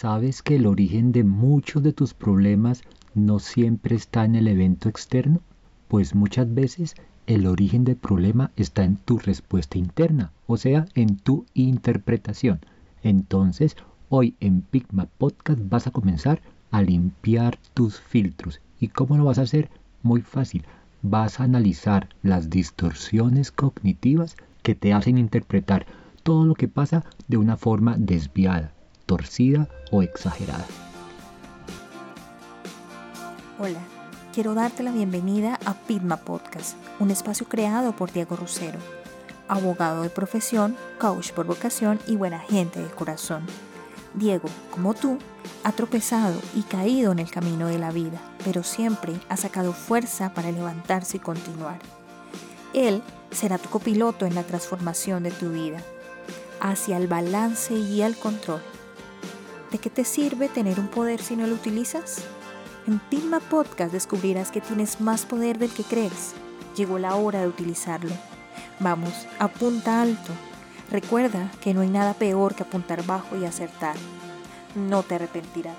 ¿Sabes que el origen de muchos de tus problemas no siempre está en el evento externo? Pues muchas veces el origen del problema está en tu respuesta interna, o sea, en tu interpretación. Entonces, hoy en Pigma Podcast vas a comenzar a limpiar tus filtros. ¿Y cómo lo vas a hacer? Muy fácil. Vas a analizar las distorsiones cognitivas que te hacen interpretar todo lo que pasa de una forma desviada, torcida o exagerada. Hola, quiero darte la bienvenida a Pigma Podcast, un espacio creado por Diego Rusero, abogado de profesión, coach por vocación y buena gente de corazón Diego, como tú, ha tropezado y caído en el camino de la vida, pero siempre ha sacado fuerza para levantarse y continuar. Él será tu copiloto en la transformación de tu vida, hacia el balance y el control. ¿De qué te sirve tener un poder si no lo utilizas? En Pilma Podcast descubrirás que tienes más poder del que crees. Llegó la hora de utilizarlo. Vamos, apunta alto Recuerda que no hay nada peor que apuntar bajo y acertar. No te arrepentirás.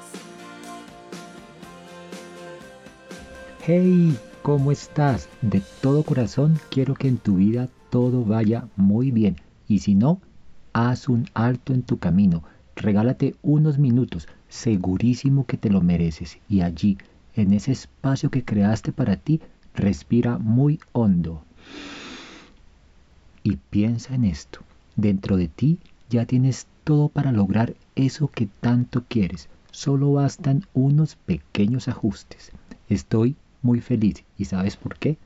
Hey, ¿cómo estás? De todo corazón quiero que en tu vida todo vaya muy bien. Y si no, haz un alto en tu camino. Regálate unos minutos. Segurísimo que te lo mereces. Y allí, en ese espacio que creaste para ti, respira muy hondo. Y piensa en esto. Dentro de ti ya tienes todo para lograr eso que tanto quieres. Solo bastan unos pequeños ajustes. Estoy muy feliz. ¿Y sabes por qué?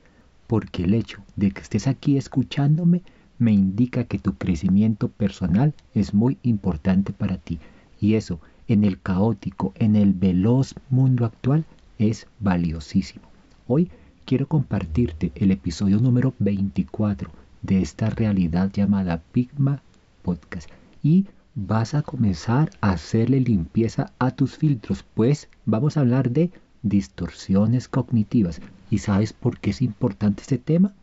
Porque el hecho de que estés aquí escuchándome me indica que tu crecimiento personal es muy importante para ti. Y eso, en el caótico, en el veloz mundo actual, es valiosísimo. Hoy quiero compartirte el episodio número 24 de esta realidad llamada Pigma Podcast. Y vas a comenzar a hacerle limpieza a tus filtros, pues vamos a hablar de distorsiones cognitivas. ¿Y sabes por qué es importante este tema?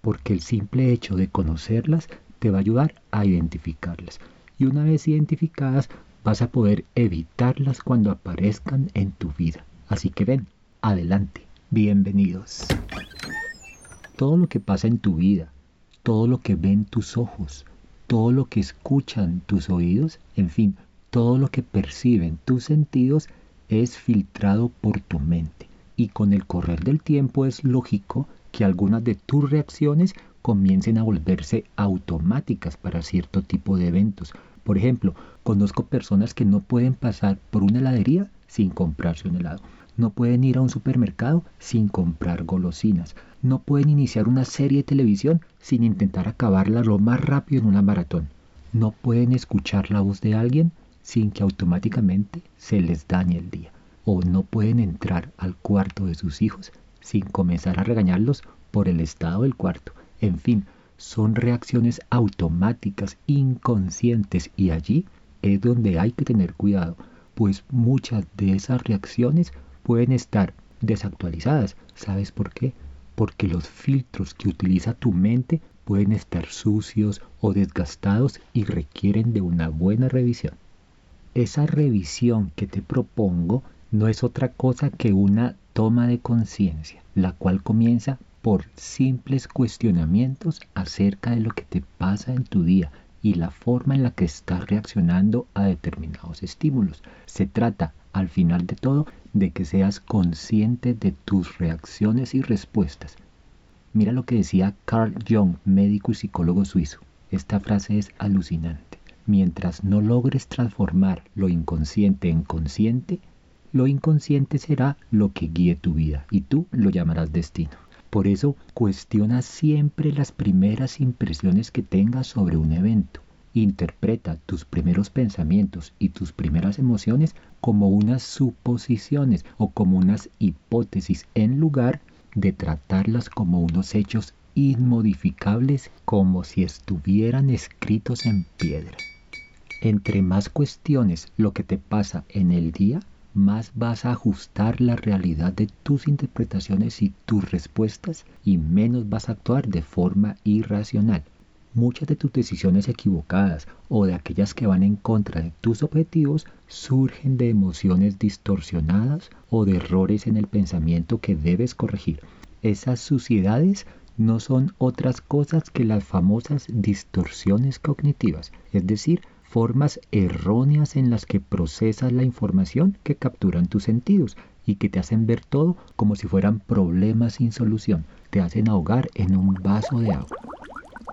Porque el simple hecho de conocerlas te va a ayudar a identificarlas. Y una vez identificadas, vas a poder evitarlas cuando aparezcan en tu vida. Así que ven, adelante, bienvenidos. Todo lo que pasa en tu vida, todo lo que ven tus ojos, todo lo que escuchan tus oídos, en fin, todo lo que perciben tus sentidos es filtrado por tu mente. Y con el correr del tiempo es lógico que algunas de tus reacciones comiencen a volverse automáticas para cierto tipo de eventos. Por ejemplo, conozco personas que no pueden pasar por una heladería sin comprarse un helado. No pueden ir a un supermercado sin comprar golosinas. No pueden iniciar una serie de televisión sin intentar acabarla lo más rápido en una maratón. No pueden escuchar la voz de alguien sin que automáticamente se les dañe el día. O no pueden entrar al cuarto de sus hijos sin comenzar a regañarlos por el estado del cuarto. En fin, son reacciones automáticas, inconscientes y allí es donde hay que tener cuidado, pues muchas de esas reacciones pueden estar desactualizadas. ¿Sabes por qué? Porque los filtros que utiliza tu mente pueden estar sucios o desgastados y requieren de una buena revisión. Esa revisión que te propongo no es otra cosa que una toma de conciencia, la cual comienza por simples cuestionamientos acerca de lo que te pasa en tu día y la forma en la que estás reaccionando a determinados estímulos. Se trata, al final de todo, de que seas consciente de tus reacciones y respuestas. Mira lo que decía Carl Jung, médico y psicólogo suizo. Esta frase es alucinante. Mientras no logres transformar lo inconsciente en consciente, lo inconsciente será lo que guíe tu vida y tú lo llamarás destino. Por eso cuestiona siempre las primeras impresiones que tengas sobre un evento. Interpreta tus primeros pensamientos y tus primeras emociones como unas suposiciones o como unas hipótesis en lugar de tratarlas como unos hechos inmodificables como si estuvieran escritos en piedra. Entre más cuestiones lo que te pasa en el día, más vas a ajustar la realidad de tus interpretaciones y tus respuestas y menos vas a actuar de forma irracional. Muchas de tus decisiones equivocadas o de aquellas que van en contra de tus objetivos surgen de emociones distorsionadas o de errores en el pensamiento que debes corregir. Esas suciedades no son otras cosas que las famosas distorsiones cognitivas, es decir, formas erróneas en las que procesas la información que capturan tus sentidos y que te hacen ver todo como si fueran problemas sin solución, te hacen ahogar en un vaso de agua.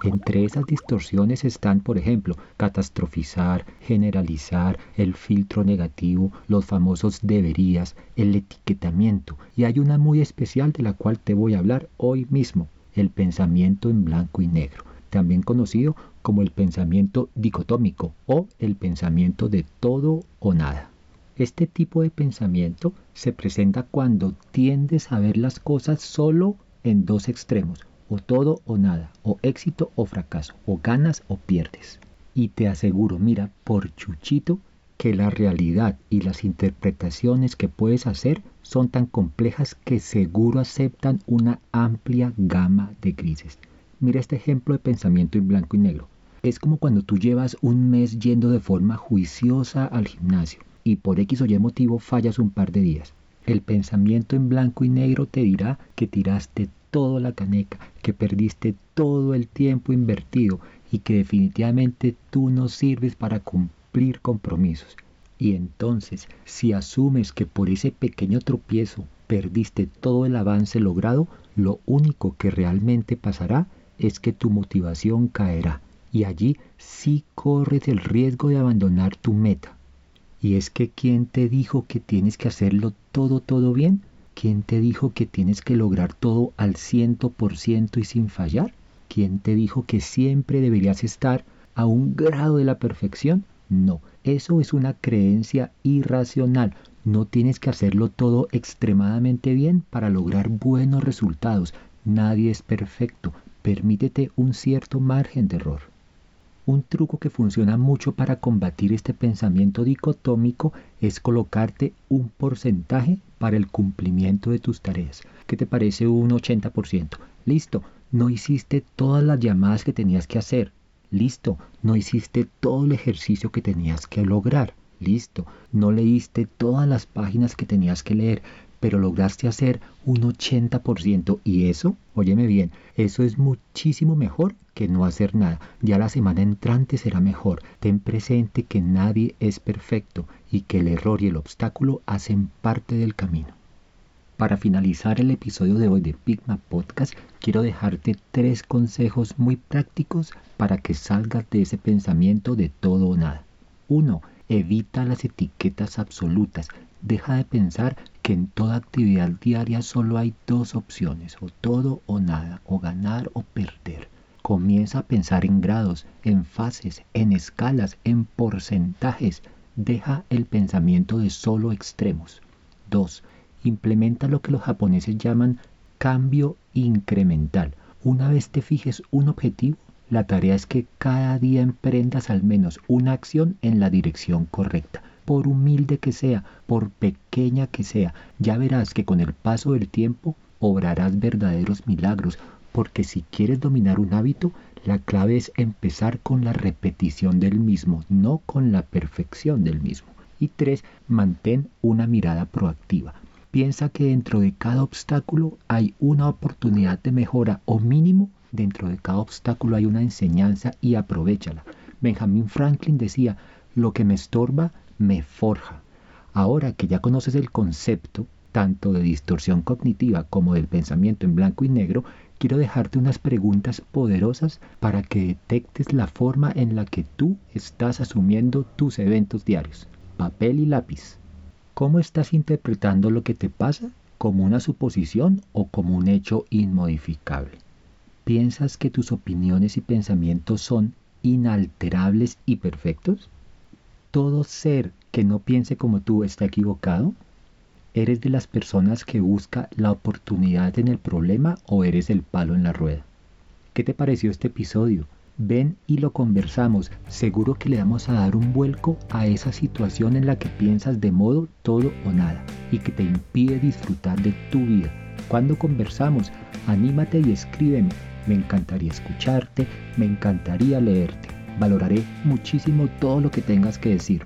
Entre esas distorsiones están, por ejemplo, catastrofizar, generalizar, el filtro negativo, los famosos deberías, el etiquetamiento. Y hay una muy especial de la cual te voy a hablar hoy mismo, el pensamiento en blanco y negro, también conocido como el pensamiento dicotómico o el pensamiento de todo o nada. Este tipo de pensamiento se presenta cuando tiendes a ver las cosas solo en dos extremos, o todo o nada, o éxito o fracaso, o ganas o pierdes. Y te aseguro, mira, por chuchito, que la realidad y las interpretaciones que puedes hacer son tan complejas que seguro aceptan una amplia gama de grises. Mira este ejemplo de pensamiento en blanco y negro. Es como cuando tú llevas un mes yendo de forma juiciosa al gimnasio y por X o Y motivo fallas un par de días. El pensamiento en blanco y negro te dirá que tiraste toda la caneca, que perdiste todo el tiempo invertido y que definitivamente tú no sirves para cumplir compromisos. Y entonces, si asumes que por ese pequeño tropiezo perdiste todo el avance logrado, lo único que realmente pasará es que tu motivación caerá y allí sí corres el riesgo de abandonar tu meta. Y es que ¿quién te dijo que tienes que hacerlo todo, todo bien? ¿Quién te dijo que tienes que lograr todo al ciento por ciento y sin fallar? ¿Quién te dijo que siempre deberías estar a un grado de la perfección? No, eso es una creencia irracional. No tienes que hacerlo todo extremadamente bien para lograr buenos resultados. Nadie es perfecto. Permítete un cierto margen de error. Un truco que funciona mucho para combatir este pensamiento dicotómico es colocarte un porcentaje para el cumplimiento de tus tareas. ¿Qué te parece un 80%? Listo, no hiciste todas las llamadas que tenías que hacer. Listo, no hiciste todo el ejercicio que tenías que lograr. Listo, no leíste todas las páginas que tenías que leer, pero lograste hacer un 80% y eso, óyeme bien, eso es muchísimo mejor que no hacer nada. Ya la semana entrante será mejor. Ten presente que nadie es perfecto y que el error y el obstáculo hacen parte del camino. Para finalizar el episodio de hoy de Pigma Podcast, quiero dejarte tres consejos muy prácticos para que salgas de ese pensamiento de todo o nada. Uno, Evita las etiquetas absolutas. Deja de pensar que en toda actividad diaria solo hay dos opciones, o todo o nada, o ganar o perder. Comienza a pensar en grados, en fases, en escalas, en porcentajes. Deja el pensamiento de solo extremos. 2. Implementa lo que los japoneses llaman cambio incremental. Una vez te fijes un objetivo, la tarea es que cada día emprendas al menos una acción en la dirección correcta. Por humilde que sea, por pequeña que sea, ya verás que con el paso del tiempo obrarás verdaderos milagros, porque si quieres dominar un hábito, la clave es empezar con la repetición del mismo, no con la perfección del mismo. Y tres, mantén una mirada proactiva. Piensa que dentro de cada obstáculo hay una oportunidad de mejora o mínimo dentro de cada obstáculo hay una enseñanza y aprovechala. Benjamin Franklin decía, lo que me estorba me forja. Ahora que ya conoces el concepto, tanto de distorsión cognitiva como del pensamiento en blanco y negro, quiero dejarte unas preguntas poderosas para que detectes la forma en la que tú estás asumiendo tus eventos diarios. Papel y lápiz. ¿Cómo estás interpretando lo que te pasa? ¿Como una suposición o como un hecho inmodificable? ¿Piensas que tus opiniones y pensamientos son inalterables y perfectos? ¿Todo ser que no piense como tú está equivocado? ¿Eres de las personas que busca la oportunidad en el problema o eres el palo en la rueda? ¿Qué te pareció este episodio? Ven y lo conversamos. Seguro que le vamos a dar un vuelco a esa situación en la que piensas de modo todo o nada y que te impide disfrutar de tu vida. Cuando conversamos, anímate y escríbeme Me encantaría escucharte, me encantaría leerte. Valoraré muchísimo todo lo que tengas que decirme.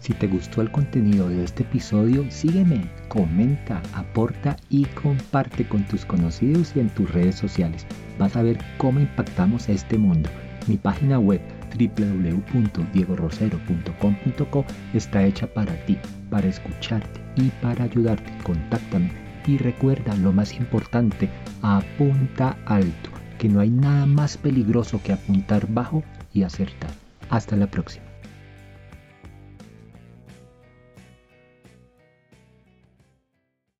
Si te gustó el contenido de este episodio, sígueme, comenta, aporta y comparte con tus conocidos y en tus redes sociales. Vas a ver cómo impactamos este mundo. Mi página web www.diegorosero.com.co está hecha para ti, para escucharte y para ayudarte. Contáctame y recuerda lo más importante, apunta alto, que no hay nada más peligroso que apuntar bajo y acertar. Hasta la próxima.